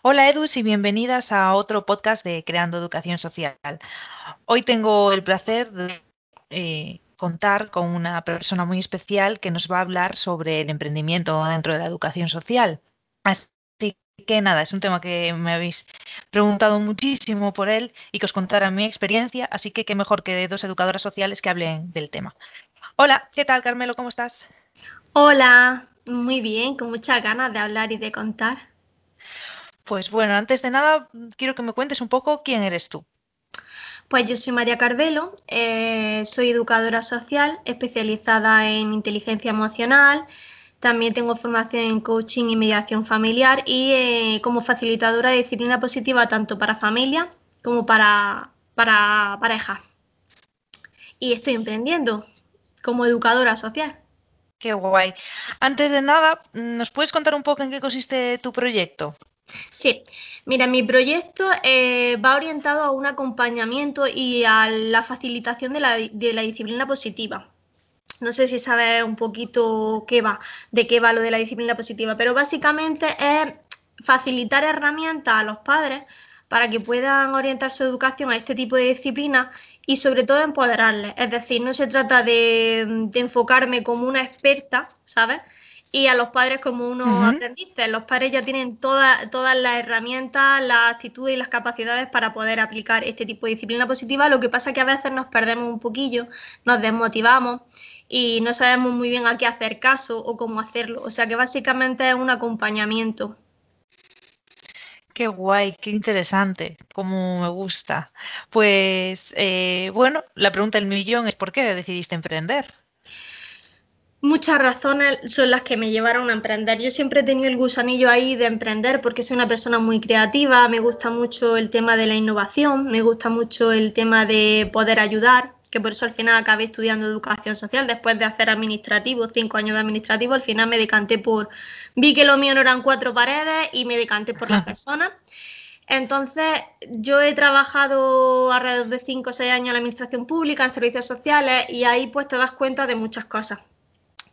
Hola Edus y bienvenidas a otro podcast de Creando Educación Social. Hoy tengo el placer de eh, contar con una persona muy especial que nos va a hablar sobre el emprendimiento dentro de la educación social. Así que nada, es un tema que me habéis preguntado muchísimo por él y que os contara mi experiencia, así que qué mejor que dos educadoras sociales que hablen del tema. Hola, ¿qué tal Carmelo? ¿Cómo estás? Hola, muy bien, con muchas ganas de hablar y de contar. Pues bueno, antes de nada, quiero que me cuentes un poco quién eres tú. Pues yo soy María Carvelo, eh, soy educadora social especializada en inteligencia emocional. También tengo formación en coaching y mediación familiar y eh, como facilitadora de disciplina positiva tanto para familia como para, para pareja. Y estoy emprendiendo como educadora social. Qué guay. Antes de nada, ¿nos puedes contar un poco en qué consiste tu proyecto? Sí, mira, mi proyecto eh, va orientado a un acompañamiento y a la facilitación de la, disciplina positiva. No sé si sabes un poquito qué va, de qué va lo de la disciplina positiva, pero básicamente es facilitar herramientas a los padres para que puedan orientar su educación a este tipo de disciplinas y sobre todo empoderarles. Es decir, no se trata de, de enfocarme como una experta, ¿sabes? Y a los padres como unos aprendices. Los padres ya tienen todas las herramientas, las actitudes y las capacidades para poder aplicar este tipo de disciplina positiva. Lo que pasa es que a veces nos perdemos un poquillo, nos desmotivamos y no sabemos muy bien a qué hacer caso o cómo hacerlo. O sea que básicamente es un acompañamiento. Qué guay, qué interesante, cómo me gusta. Pues eh, bueno, la pregunta del millón es ¿por qué decidiste emprender? Muchas razones son las que me llevaron a emprender. Yo siempre he tenido el gusanillo ahí de emprender porque soy una persona muy creativa, me gusta mucho el tema de la innovación, me gusta mucho el tema de poder ayudar, que por eso al final acabé estudiando educación social después de hacer administrativo, cinco años de administrativo, al final me decanté por, vi que lo mío no eran cuatro paredes y me decanté por las personas. Entonces, yo he trabajado alrededor de cinco o seis años en la administración pública, en servicios sociales, y ahí pues te das cuenta de muchas cosas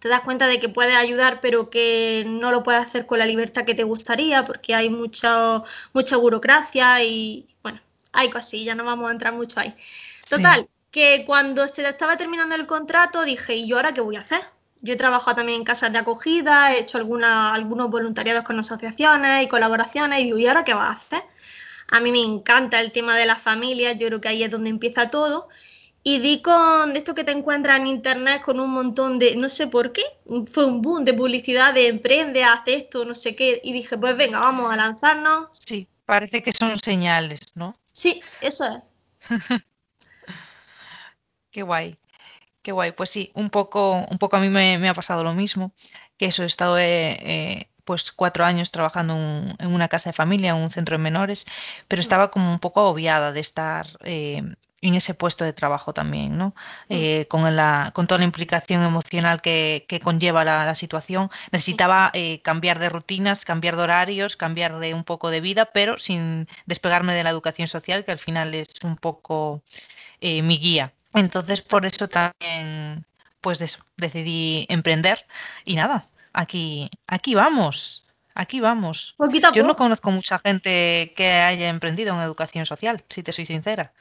te das cuenta de que puedes ayudar, pero que no lo puedes hacer con la libertad que te gustaría, porque hay mucha, mucha burocracia y, bueno, hay cosillas, no vamos a entrar mucho ahí. Total, que cuando se estaba terminando el contrato dije, ¿y yo ahora qué voy a hacer? Yo he trabajado también en casas de acogida, he hecho alguna, algunos voluntariados con asociaciones y colaboraciones, y digo, ¿y ahora qué vas a hacer? A mí me encanta el tema de la familia, yo creo que ahí es donde empieza todo. Y di con de esto que te encuentras en internet con un montón de, no sé por qué, fue un boom de publicidad de emprende, haz esto, no sé qué. Y dije, pues venga, vamos a lanzarnos. Sí, parece que son señales, ¿no? Sí, eso es. qué guay, qué guay. Pues sí, un poco, un poco a mí me, ha pasado lo mismo, que eso, he estado eh, eh, pues cuatro años trabajando en una casa de familia, en un centro de menores, pero estaba como un poco agobiada de estar eh, en ese puesto de trabajo también, ¿no? Mm. Eh, con, la, con toda la implicación emocional que, conlleva la, situación, necesitaba eh, cambiar de rutinas, cambiar de horarios, cambiar de un poco de vida, pero sin despegarme de la educación social, que al final es un poco eh, mi guía. Entonces, por eso también, pues eso, decidí emprender y nada, aquí, aquí vamos. Aquí vamos. Yo no conozco mucha gente que haya emprendido en educación social, si te soy sincera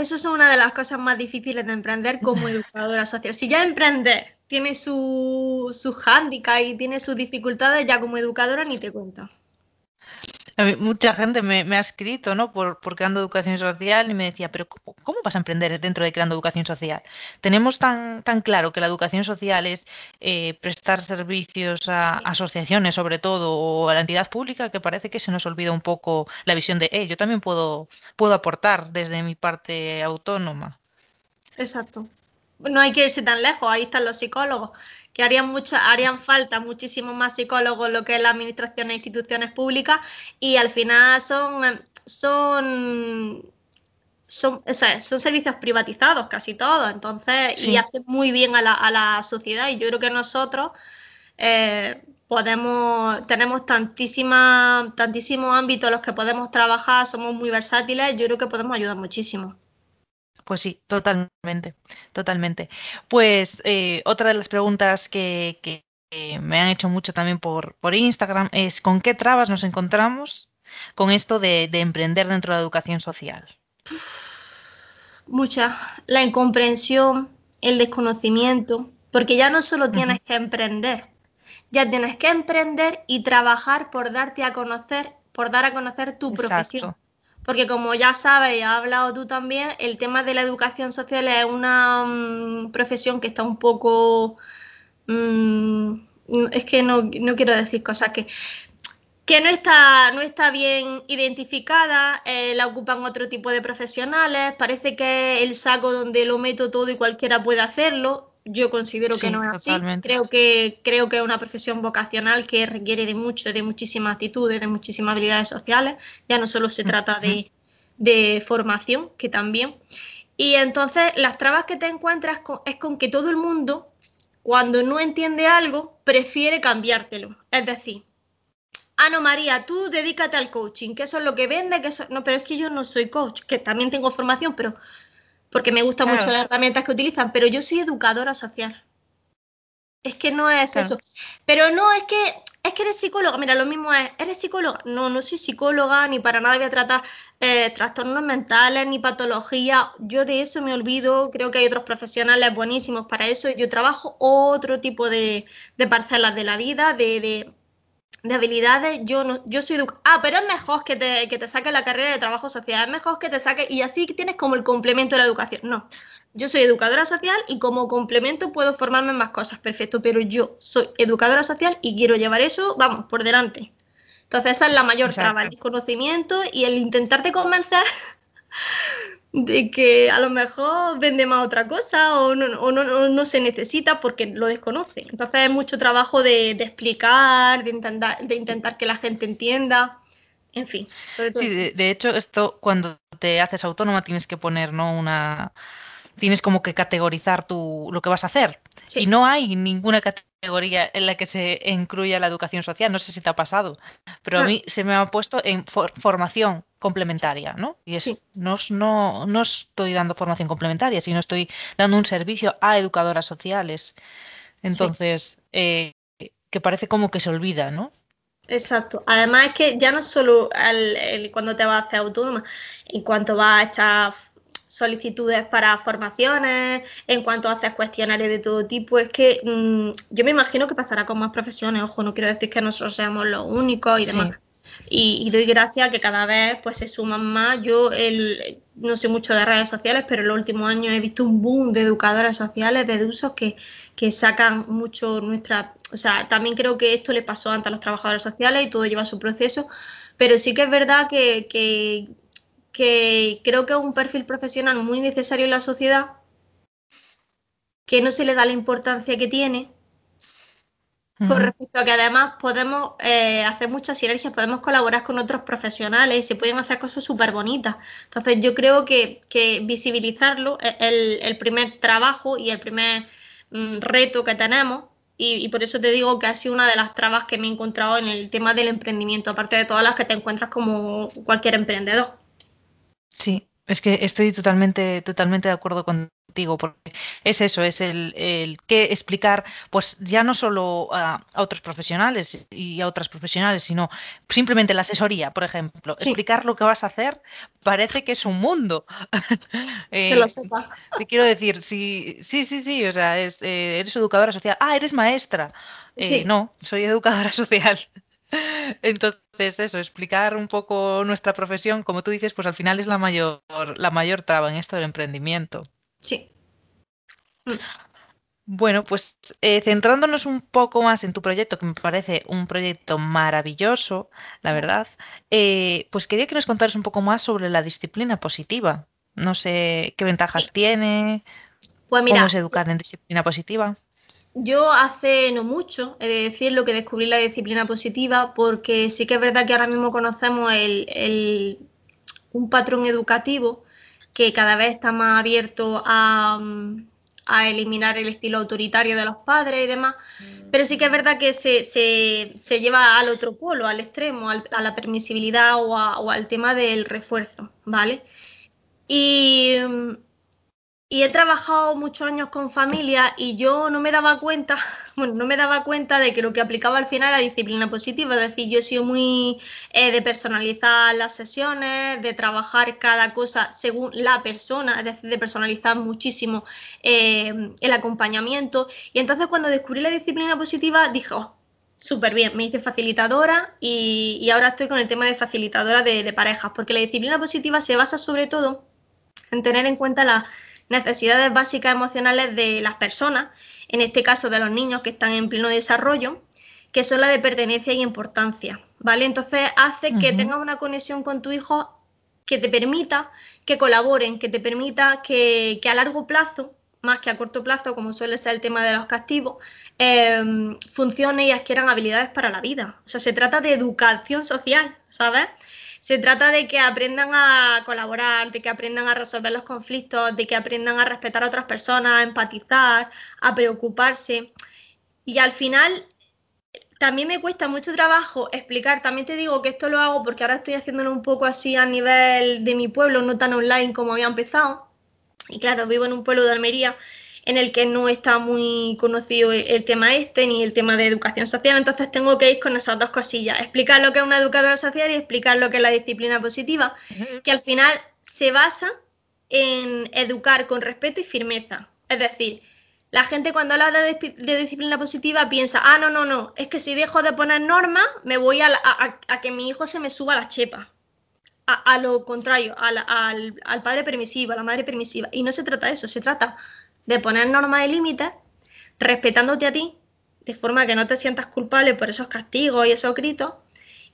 eso es una de las cosas más difíciles de emprender como educadora social. Si ya emprender tiene su, su hándicap y tiene sus dificultades, ya como educadora ni te cuento mucha gente me, ha escrito, ¿no? Por, Creando Educación Social y me decía, pero ¿cómo, vas a emprender dentro de Creando Educación Social? Tenemos tan, tan claro que la educación social es eh, prestar servicios a asociaciones, sobre todo, o a la entidad pública, que parece que se nos olvida un poco la visión de, eh, yo también puedo, puedo aportar desde mi parte autónoma. Exacto. No hay que irse tan lejos, ahí están los psicólogos que harían, mucha, harían falta muchísimos más psicólogos lo que es la administración e instituciones públicas y al final son, son son, son servicios privatizados casi todos, entonces, y hacen muy bien a la, a la, sociedad. Y yo creo que nosotros eh, podemos, tenemos tantísima, tantísimos ámbitos en los que podemos trabajar, somos muy versátiles, yo creo que podemos ayudar muchísimo. Pues sí, totalmente, totalmente. Pues eh, otra de las preguntas que, me han hecho mucho también por, por Instagram es ¿con qué trabas nos encontramos con esto de, emprender dentro de la educación social? Mucha. La incomprensión, el desconocimiento, porque ya no solo tienes que emprender, ya tienes que emprender y trabajar por darte a conocer, por dar a conocer tu profesión. Porque como ya sabes y has hablado tú también, el tema de la educación social es una mm, profesión que está un poco... Mm, es que no, quiero decir cosas que que no está, no está bien identificada, eh, la ocupan otro tipo de profesionales, parece que es el saco donde lo meto todo y cualquiera puede hacerlo. Yo considero que no es así. Creo que, creo que es una profesión vocacional que requiere de mucho, de muchísimas actitudes, de muchísimas habilidades sociales. Ya no solo se trata de, de formación, que también. Y entonces las trabas que te encuentras es con que todo el mundo, cuando no entiende algo, prefiere cambiártelo. Es decir, ah, no, María, tú dedícate al coaching, que eso es lo que vende, que eso... No, pero es que yo no soy coach, que también tengo formación, pero porque me gustan mucho las herramientas que utilizan, pero yo soy educadora social. Es que no es eso. Pero no, es que es que eres psicóloga. Mira, lo mismo es, ¿eres psicóloga? No, no soy psicóloga, ni para nada voy a tratar eh, trastornos mentales, ni patología. Yo de eso me olvido. Creo que hay otros profesionales buenísimos para eso. Yo trabajo otro tipo de, de parcelas de la vida, de, de habilidades, yo no, yo soy Ah, pero es mejor que te, que te saque la carrera de trabajo social, es mejor que te saque, y así tienes como el complemento de la educación. No, yo soy educadora social y como complemento puedo formarme en más cosas, perfecto, pero yo soy educadora social y quiero llevar eso, vamos, por delante. Entonces esa es la mayor traba, el desconocimiento y el intentarte convencer de que a lo mejor vende más otra cosa o no, no, se necesita porque lo desconoce. Entonces es mucho trabajo de, explicar, de intentar, de intentar que la gente entienda, en fin. sí, de, hecho esto cuando te haces autónoma tienes que poner ¿no? una tienes como que categorizar tu, lo que vas a hacer. Y no hay ninguna categoría en la que se incluya la educación social. No sé si te ha pasado, pero a ah. mí se me ha puesto en formación complementaria, ¿no? Y es, no, no, no estoy dando formación complementaria, sino estoy dando un servicio a educadoras sociales. Entonces, eh, que parece como que se olvida, ¿no? Exacto. Además es que ya no solo cuando te vas a hacer autónoma, en cuanto vas a echar solicitudes para formaciones, en cuanto haces cuestionarios de todo tipo, es que mm, yo me imagino que pasará con más profesiones, ojo, no quiero decir que nosotros seamos los únicos y demás. Y, doy gracias que cada vez pues se suman más. Yo el, no sé mucho de redes sociales, pero en los últimos años he visto un boom de educadoras sociales, de usos que, que sacan mucho nuestra... O sea, también creo que esto le pasó antes a los trabajadores sociales y todo lleva su proceso, pero sí que es verdad que, que que creo que es un perfil profesional muy necesario en la sociedad, que no se le da la importancia que tiene, con respecto a que además podemos eh, hacer muchas sinergias, podemos colaborar con otros profesionales y se pueden hacer cosas súper bonitas. Entonces yo creo que, visibilizarlo es el, primer trabajo y el primer mm, reto que tenemos y, y, por eso te digo que ha sido una de las trabas que me he encontrado en el tema del emprendimiento, aparte de todas las que te encuentras como cualquier emprendedor. Sí, es que estoy totalmente, totalmente de acuerdo contigo, porque es eso, es el, el que explicar, pues ya no solo a, otros profesionales y a otras profesionales, sino simplemente la asesoría, por ejemplo. Explicar lo que vas a hacer parece que es un mundo. que lo eh, sepa. Te quiero decir, sí, sí, sí, sí, o sea, es, eh, eres educadora social. Ah, eres maestra. Eh, no, soy educadora social. Entonces, eso, explicar un poco nuestra profesión, como tú dices, pues al final es la mayor, la mayor traba en esto del emprendimiento. Sí. Bueno, pues eh, centrándonos un poco más en tu proyecto, que me parece un proyecto maravilloso, la verdad, eh, pues quería que nos contaras un poco más sobre la disciplina positiva. No sé qué ventajas tiene, pues mira, cómo es educar en disciplina positiva. Yo hace no mucho, he de decir, lo que descubrí la disciplina positiva, porque sí que es verdad que ahora mismo conocemos el, un patrón educativo que cada vez está más abierto a, eliminar el estilo autoritario de los padres y demás, pero sí que es verdad que se, se, lleva al otro polo, al extremo, a la permisibilidad o, o al tema del refuerzo, ¿vale? Y y he trabajado muchos años con familias y yo no me daba cuenta, bueno, no me daba cuenta de que lo que aplicaba al final era disciplina positiva, es decir, yo he sido muy eh, de personalizar las sesiones, de trabajar cada cosa según la persona, es decir, de personalizar muchísimo eh, el acompañamiento. Y entonces cuando descubrí la disciplina positiva dije, oh, súper bien, me hice facilitadora y, ahora estoy con el tema de facilitadora de, de parejas, porque la disciplina positiva se basa sobre todo en tener en cuenta la necesidades básicas emocionales de las personas, en este caso de los niños que están en pleno desarrollo, que son la de pertenencia y importancia, ¿vale? Entonces hace que tengas una conexión con tu hijo que te permita que colaboren, que te permita que, a largo plazo, más que a corto plazo, como suele ser el tema de los castigos, eh, funcione y adquieran habilidades para la vida. O sea, se trata de educación social, ¿sabes? Se trata de que aprendan a colaborar, de que aprendan a resolver los conflictos, de que aprendan a respetar a otras personas, a empatizar, a preocuparse. Y al final también me cuesta mucho trabajo explicar, también te digo que esto lo hago porque ahora estoy haciéndolo un poco así a nivel de mi pueblo, no tan online como había empezado. Y claro, vivo en un pueblo de Almería en el que no está muy conocido el tema este ni el tema de educación social, entonces tengo que ir con esas dos cosillas, explicar lo que es una educadora social y explicar lo que es la disciplina positiva, que al final se basa en educar con respeto y firmeza. Es decir, la gente cuando habla de, disciplina positiva piensa, ah, no, no, no, es que si dejo de poner normas, me voy a, que mi hijo se me suba a la chepa. A, lo contrario, al, al, padre permisivo, a la madre permisiva. Y no se trata de eso, se trata de poner normas y límites, respetándote a ti, de forma que no te sientas culpable por esos castigos y esos gritos,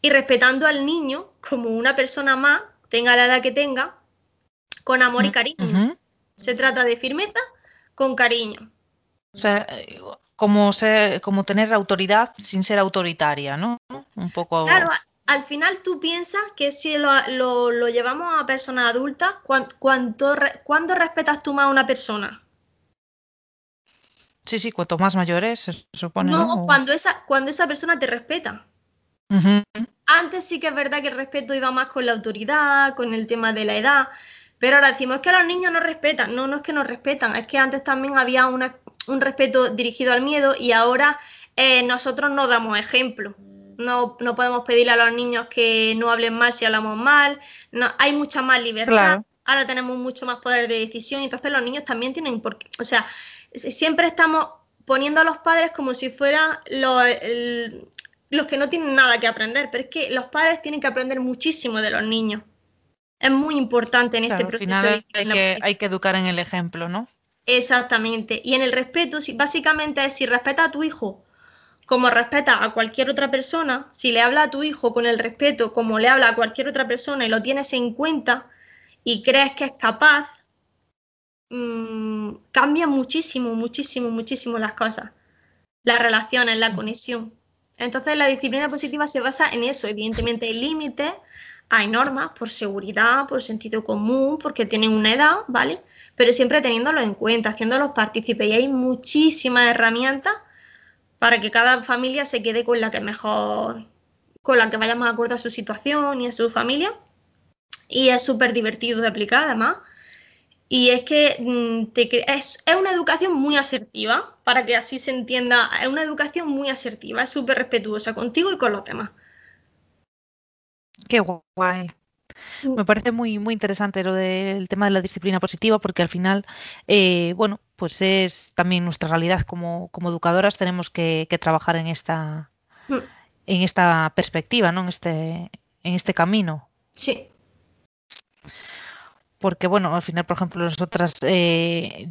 y respetando al niño como una persona más, tenga la edad que tenga, con amor y cariño. Se trata de firmeza con cariño. O sea, como, ser, como tener autoridad sin ser autoritaria, ¿no? Un poco. Claro, al final tú piensas que si lo, llevamos a personas adultas, ¿cuánto, ¿cuándo respetas tú más a una persona? Sí, sí, cuanto más mayores, se supone. No, Cuando, esa, cuando esa persona te respeta. Antes sí que es verdad que el respeto iba más con la autoridad, con el tema de la edad, pero ahora decimos es que los niños no respetan. No, no es que no respetan, es que antes también había un respeto dirigido al miedo y ahora eh, nosotros no damos ejemplo. No, no, podemos pedirle a los niños que no hablen mal si hablamos mal. No, hay mucha más libertad. Ahora tenemos mucho más poder de decisión, entonces los niños también tienen por o sea, siempre estamos poniendo a los padres como si fueran los, que no tienen nada que aprender, pero es que los padres tienen que aprender muchísimo de los niños. Es muy importante en este proceso. Al final hay, que, educar en el ejemplo, ¿no? Exactamente. Y en el respeto, básicamente es si respeta a tu hijo como respeta a cualquier otra persona, si le habla a tu hijo con el respeto como le habla a cualquier otra persona y lo tienes en cuenta y crees que es capaz, mmm, cambian muchísimo, muchísimo, muchísimo las cosas. Las relaciones, la conexión. Entonces la disciplina positiva se basa en eso. Evidentemente hay límites, hay normas por seguridad, por sentido común, porque tienen una edad, ¿vale? Pero siempre teniéndolo en cuenta, haciéndolos partícipes. Y hay muchísimas herramientas para que cada familia se quede con la que mejor, con la que vaya más acorde a su situación y a su familia. Y es súper divertido de aplicar, además. Y es que mm, es, una educación muy asertiva, para que así se entienda, es una educación muy asertiva, es súper respetuosa contigo y con los demás. Qué guay. Mm. Me parece muy, muy interesante lo del tema de la disciplina positiva, porque al final, eh, bueno, pues es también nuestra realidad como, como educadoras, tenemos que, trabajar en esta, mm. en esta perspectiva, ¿no? En este, en este camino. Sí porque bueno, al final, por ejemplo, nosotras eh,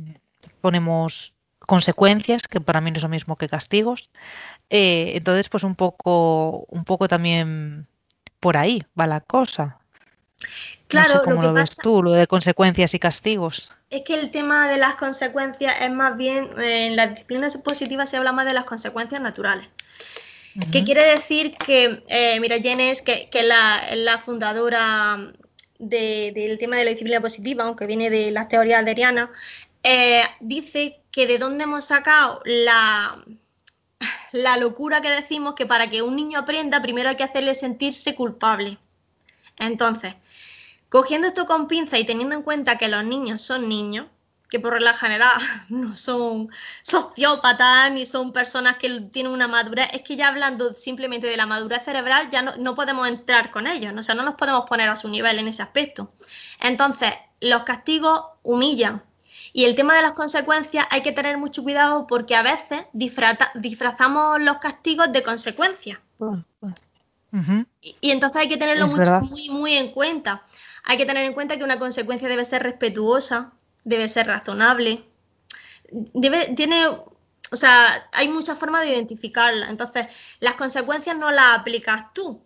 ponemos consecuencias, que para mí no es lo mismo que castigos. Eh, entonces, pues un poco, un poco también por ahí va la cosa. Claro, no sé cómo lo, ves tú, lo de consecuencias y castigos. Es que el tema de las consecuencias es más bien, eh, en las disciplinas positivas se habla más de las consecuencias naturales. ¿Qué quiere decir que, mira, Jenes, que, que la, la fundadora del tema de la disciplina positiva, aunque viene de las teorías aderianas, eh, dice que de dónde hemos sacado la, la locura que decimos que para que un niño aprenda primero hay que hacerle sentirse culpable. Entonces, cogiendo esto con pinza y teniendo en cuenta que los niños son niños, que por regla general no son sociópatas ni son personas que tienen una madurez, es que ya hablando simplemente de la madurez cerebral ya no, podemos entrar con ellos, o sea, no nos podemos poner a su nivel en ese aspecto. Entonces, los castigos humillan. Y el tema de las consecuencias hay que tener mucho cuidado porque a veces disfrazamos los castigos de consecuencias. y, entonces hay que tenerlo muy, muy en cuenta. Hay que tener en cuenta que una consecuencia debe ser respetuosa, debe ser razonable, debe, tiene, o sea, hay muchas formas de identificarla. Entonces, las consecuencias no las aplicas tú.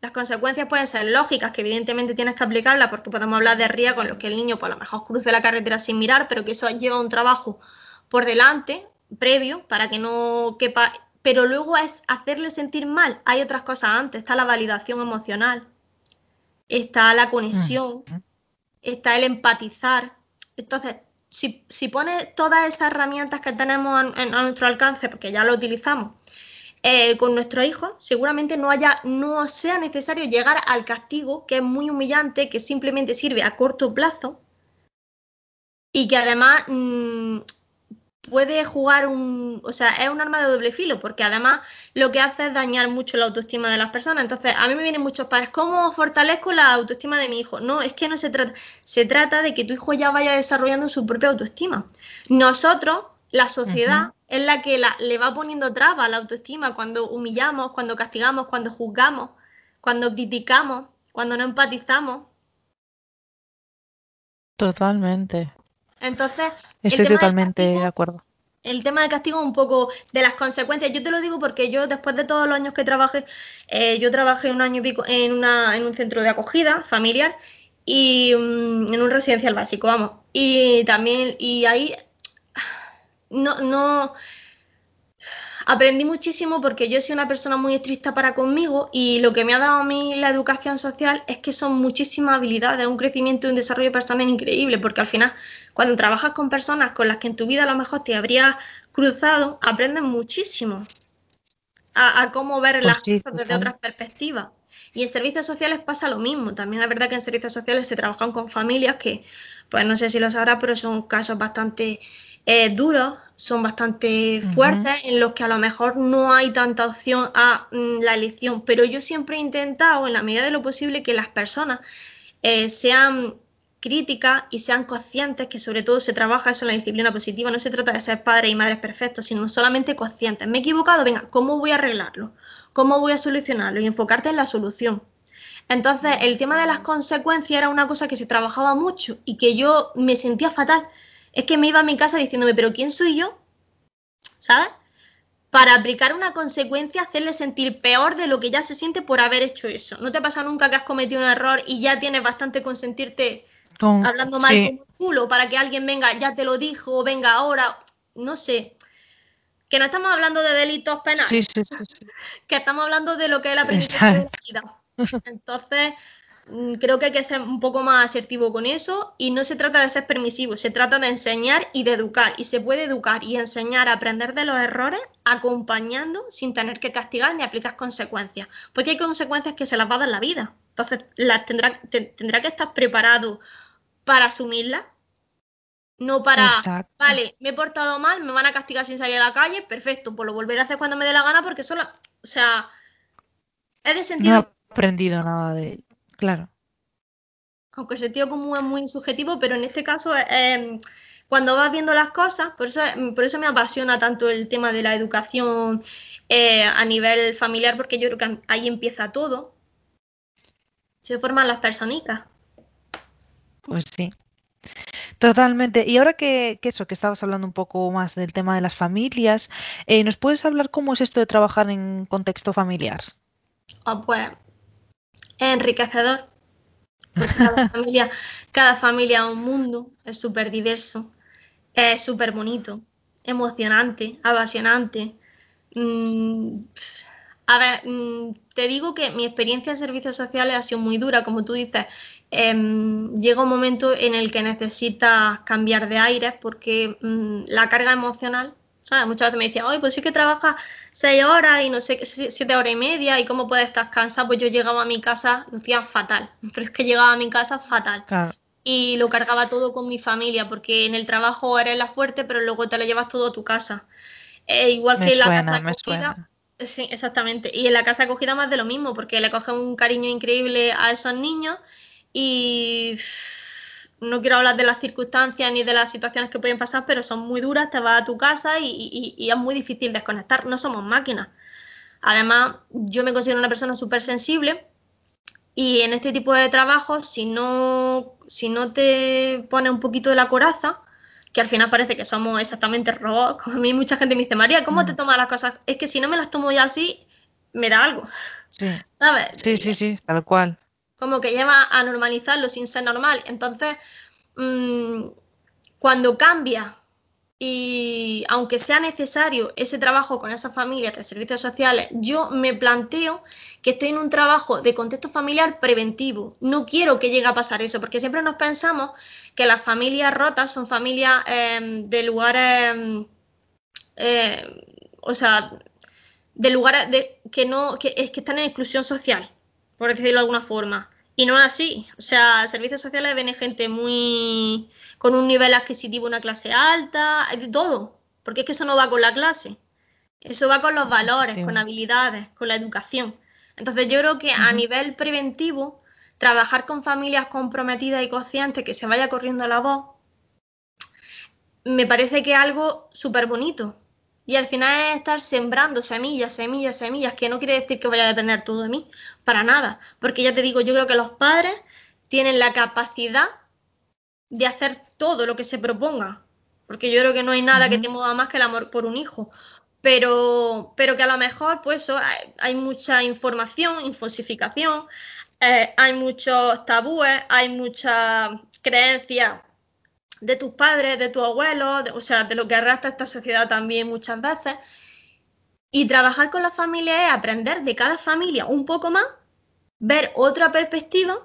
Las consecuencias pueden ser lógicas, que evidentemente tienes que aplicarlas, porque podemos hablar de riesgos en los que el niño, por lo mejor, cruce la carretera sin mirar, pero que eso lleva un trabajo por delante, previo, para que no quepa. Pero luego es hacerle sentir mal. Hay otras cosas antes, está la validación emocional, está la conexión, mm. está el empatizar, entonces, si, si pones todas esas herramientas que tenemos a, nuestro alcance, porque ya lo utilizamos, eh, con nuestro hijo, seguramente no haya, no sea necesario llegar al castigo, que es muy humillante, que simplemente sirve a corto plazo y que además mm, puede jugar un, o sea, es un arma de doble filo, porque además lo que hace es dañar mucho la autoestima de las personas. Entonces, a mí me vienen muchos padres, ¿cómo fortalezco la autoestima de mi hijo? No, es que no se trata, se trata de que tu hijo ya vaya desarrollando su propia autoestima. Nosotros, la sociedad, es la que le va poniendo trabas a la autoestima cuando humillamos, cuando castigamos, cuando juzgamos, cuando criticamos, cuando no empatizamos. Totalmente. Entonces, estoy totalmente de acuerdo. El tema del castigo un poco de las consecuencias. Yo te lo digo porque yo, después de todos los años que trabajé, eh, yo trabajé un año y pico en, una, en un centro de acogida familiar y mm, en un residencial básico, vamos. Y también, y ahí no, no, aprendí muchísimo porque yo soy una persona muy estricta para conmigo y lo que me ha dado a mí la educación social es que son muchísimas habilidades, un crecimiento y un desarrollo personal increíble, porque al final cuando trabajas con personas con las que en tu vida a lo mejor te habrías cruzado, aprendes muchísimo a, cómo ver pues las cosas desde otras perspectivas. Y en servicios sociales pasa lo mismo. También es verdad que en servicios sociales se trabajan con familias que, pues no sé si lo sabrás, pero son casos bastante eh, duros, son bastante fuertes, en los que a lo mejor no hay tanta opción a mm, la elección. Pero yo siempre he intentado, en la medida de lo posible, que las personas eh, sean críticas y sean conscientes que sobre todo se trabaja eso en la disciplina positiva. No se trata de ser padres y madres perfectos, sino solamente conscientes. Me he equivocado, venga, ¿cómo voy a arreglarlo? ¿Cómo voy a solucionarlo? Y enfocarte en la solución. Entonces, el tema de las consecuencias era una cosa que se trabajaba mucho y que yo me sentía fatal es que me iba a mi casa diciéndome, pero ¿quién soy yo? ¿Sabes? Para aplicar una consecuencia, hacerle sentir peor de lo que ya se siente por haber hecho eso. ¿No te pasa nunca que has cometido un error y ya tienes bastante con sentirte hablando mal como un culo para que alguien venga, ya te lo dijo, venga ahora? No sé. Que no estamos hablando de delitos penales. Sí, sí, sí, que estamos hablando de lo que es la aprendizaje de la vida. Entonces, creo que hay que ser un poco más asertivo con eso y no se trata de ser permisivo, se trata de enseñar y de educar. Y se puede educar y enseñar a aprender de los errores acompañando sin tener que castigar ni aplicar consecuencias. Porque hay consecuencias que se las va a dar la vida. Entonces las tendrá, tendrá que estar preparado para asumirlas. No para, vale, me he portado mal, me van a castigar sin salir a la calle, perfecto, pues lo volveré a hacer cuando me dé la gana porque solo, o sea, es de sentido... No he aprendido nada de Claro. Aunque el sentido común es muy subjetivo, pero en este caso, eh, cuando vas viendo las cosas, por eso, por eso me apasiona tanto el tema de la educación eh, a nivel familiar, porque yo creo que ahí empieza todo. Se forman las personicas. Pues sí. Totalmente. Y ahora que, eso, que estabas hablando un poco más del tema de las familias, eh, ¿nos puedes hablar cómo es esto de trabajar en contexto familiar? Ah, pues es enriquecedor. Porque cada familia, cada familia es un mundo, es súper diverso, es súper bonito, emocionante, apasionante. Mm, a ver, mm, te digo que mi experiencia en servicios sociales ha sido muy dura, como tú dices. Em, llega un momento en el que necesitas cambiar de aire porque mm, la carga emocional Muchas veces me decían, oye, pues sí que trabajas seis horas y no sé, siete horas y media, y cómo puedes estar cansada. Pues yo llegaba a mi casa, lucía fatal, pero es que llegaba a mi casa fatal. y lo cargaba todo con mi familia, porque en el trabajo eres la fuerte, pero luego te lo llevas todo a tu casa. Eh, igual que en la casa acogida. Sí, exactamente. Y en la casa acogida más de lo mismo, porque le coge un cariño increíble a esos niños y no quiero hablar de las circunstancias ni de las situaciones que pueden pasar, pero son muy duras, te vas a tu casa y, y es muy difícil desconectar, no somos máquinas. Además, yo me considero una persona súper sensible y en este tipo de trabajos, si no, si no te pone un poquito de la coraza, que al final parece que somos exactamente robots, como a mí mucha gente me dice, María, ¿cómo te mm. tomas las cosas? Es que si no me las tomo ya así, me da algo. Sí. ¿Sabes? Sí, sí, sí, tal cual. Como que lleva a normalizarlo sin ser normal. Entonces, mmm, cuando cambia y aunque sea necesario ese trabajo con esas familias de servicios sociales, yo me planteo que estoy en un trabajo de contexto familiar preventivo. No quiero que llegue a pasar eso, porque siempre nos pensamos que las familias rotas son familias em, de lugares, em, eh, o sea, de lugares de, que no, que, es que están en exclusión social, por decirlo de alguna forma. Y no es así. O sea, servicios sociales ven gente muy con un nivel adquisitivo, una clase alta, de todo. Porque es que eso no va con la clase. Eso va con los valores, con habilidades, con la educación. Entonces yo creo que a nivel preventivo, trabajar con familias comprometidas y conscientes, que se vaya corriendo la voz, me parece que es algo súper bonito. Y al final es estar sembrando semillas, semillas, semillas, que no quiere decir que vaya a depender todo de mí, para nada. Porque ya te digo, yo creo que los padres tienen la capacidad de hacer todo lo que se proponga. Porque yo creo que no hay nada que te mueva más que el amor por un hijo. Pero, pero que a lo mejor, pues hay, mucha información, infosificación, eh, hay muchos tabúes, hay muchas creencias de tus padres, de tus abuelos, o sea, de lo que arrastra esta sociedad también muchas veces. Y trabajar con la familia es aprender de cada familia un poco más, ver otra perspectiva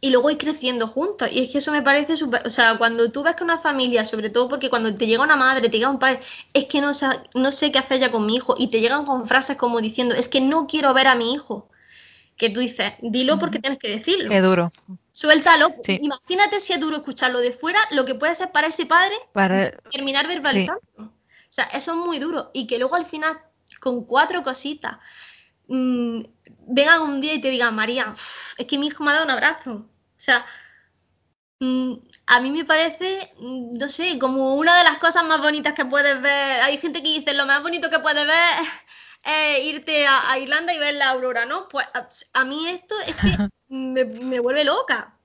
y luego ir creciendo juntos. Y es que eso me parece súper, o sea, cuando tú ves que una familia, sobre todo porque cuando te llega una madre, te llega un padre, es que no, no sé qué hacer ya con mi hijo, y te llegan con frases como diciendo, es que no quiero ver a mi hijo que tú dices, dilo porque tienes que decirlo. Qué duro. Suéltalo. Imagínate si es duro escucharlo de fuera, lo que puede ser para ese padre para... terminar verbalizando. O sea, eso es muy duro. Y que luego al final, con cuatro cositas, mmm, vengan un día y te digan, María, es que mi hijo me ha dado un abrazo. O sea, mm, a mí me parece, mm, no sé, como una de las cosas más bonitas que puedes ver. Hay gente que dice, lo más bonito que puedes ver irte a, Irlanda y ver la aurora, ¿no? Pues a, mí esto es que me, vuelve loca.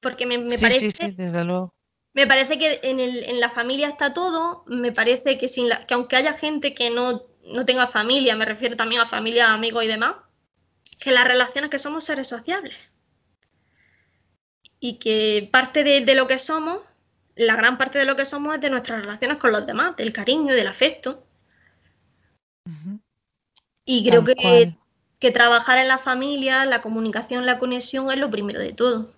Porque me, parece. Sí, desde luego. Me parece que en, la familia está todo. Me parece que, sin que aunque haya gente que no, tenga familia, me refiero también a familia, amigos y demás, que las relaciones que somos seres sociables. Y que parte de, de lo que somos, la gran parte de lo que somos es de nuestras relaciones con los demás, del cariño, del afecto. Y creo que, que, trabajar en la familia, la comunicación, la conexión es lo primero de todo.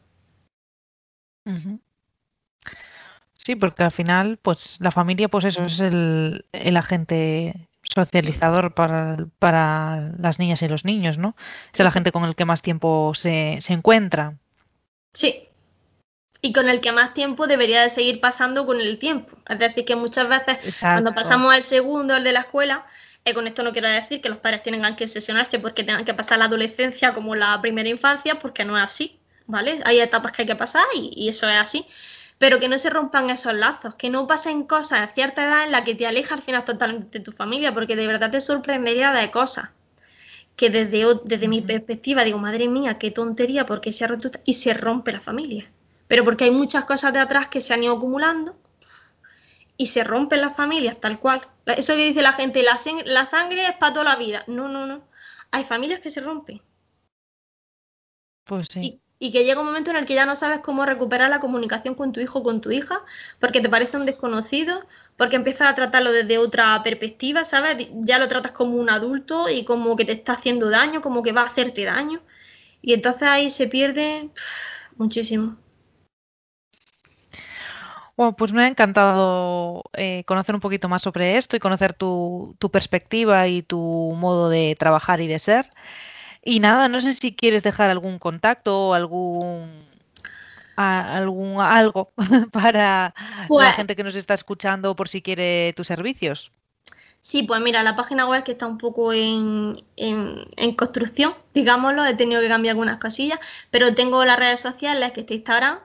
Sí, porque al final, pues la familia, pues eso es el, el agente socializador para, para, las niñas y los niños, ¿no? Es el agente con el que más tiempo se, se encuentra. Sí, y con el que más tiempo debería de seguir pasando con el tiempo. Es decir, que muchas veces cuando pasamos al segundo, al de la escuela, eh, con esto no quiero decir que los padres tengan que sesionarse porque tengan que pasar la adolescencia como la primera infancia, porque no es así, ¿vale? Hay etapas que hay que pasar y, eso es así. Pero que no se rompan esos lazos, que no pasen cosas a cierta edad en la que te aleja al final totalmente de tu familia, porque de verdad te sorprendería de cosas que desde, desde mi perspectiva digo, madre mía, qué tontería, porque se ha roto y se rompe la familia. Pero porque hay muchas cosas de atrás que se han ido acumulando y se rompen las familias tal cual. Eso que dice la gente, la, la sangre es para toda la vida. No, no, no. Hay familias que se rompen. Pues sí. Y, que llega un momento en el que ya no sabes cómo recuperar la comunicación con tu hijo o con tu hija, porque te parece un desconocido, porque empiezas a tratarlo desde otra perspectiva, ¿sabes? Ya lo tratas como un adulto y como que te está haciendo daño, como que va a hacerte daño. Y entonces ahí se pierde muchísimo. Bueno, pues me ha encantado eh, conocer un poquito más sobre esto y conocer tu, perspectiva y tu modo de trabajar y de ser. Y nada, no sé si quieres dejar algún contacto o algún algún algo para la Pues- gente que nos está escuchando por si quiere tus servicios. Sí, pues mira, la página web que está un poco en, en- en construcción, digámoslo, he tenido que cambiar algunas cosillas, pero tengo las redes sociales, que está Instagram,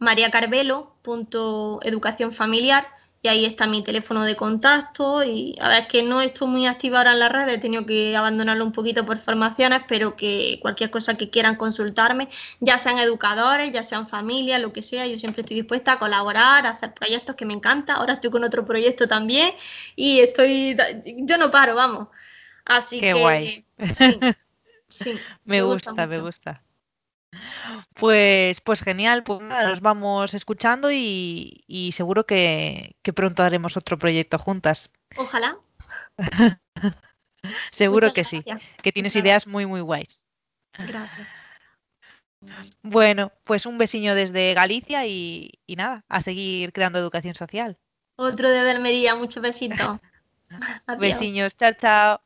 mariacarvelo.educacionfamiliar, y ahí está mi teléfono de contacto, y a ver, es que no estoy muy activa ahora en las redes, he tenido que abandonarlo un poquito por formaciones, pero que cualquier cosa que quieran consultarme, ya sean educadores, ya sean familias, lo que sea, yo siempre estoy dispuesta a colaborar, a hacer proyectos que me encantan, ahora estoy con otro proyecto también, y estoy, yo no paro, vamos. Así Qué que guay. sí, sí, Me gusta, me gusta. Pues, pues genial, pues nada, nos vamos escuchando y, y seguro que, que pronto haremos otro proyecto juntas. Ojalá. Seguro Muchas que sí, que tienes Muchas ideas muy, muy guays. Gracias. Bueno, pues un besiño desde Galicia y, y nada, a seguir creando educación social. Otro de Almería, muchos besitos. Besiños, chao, chao.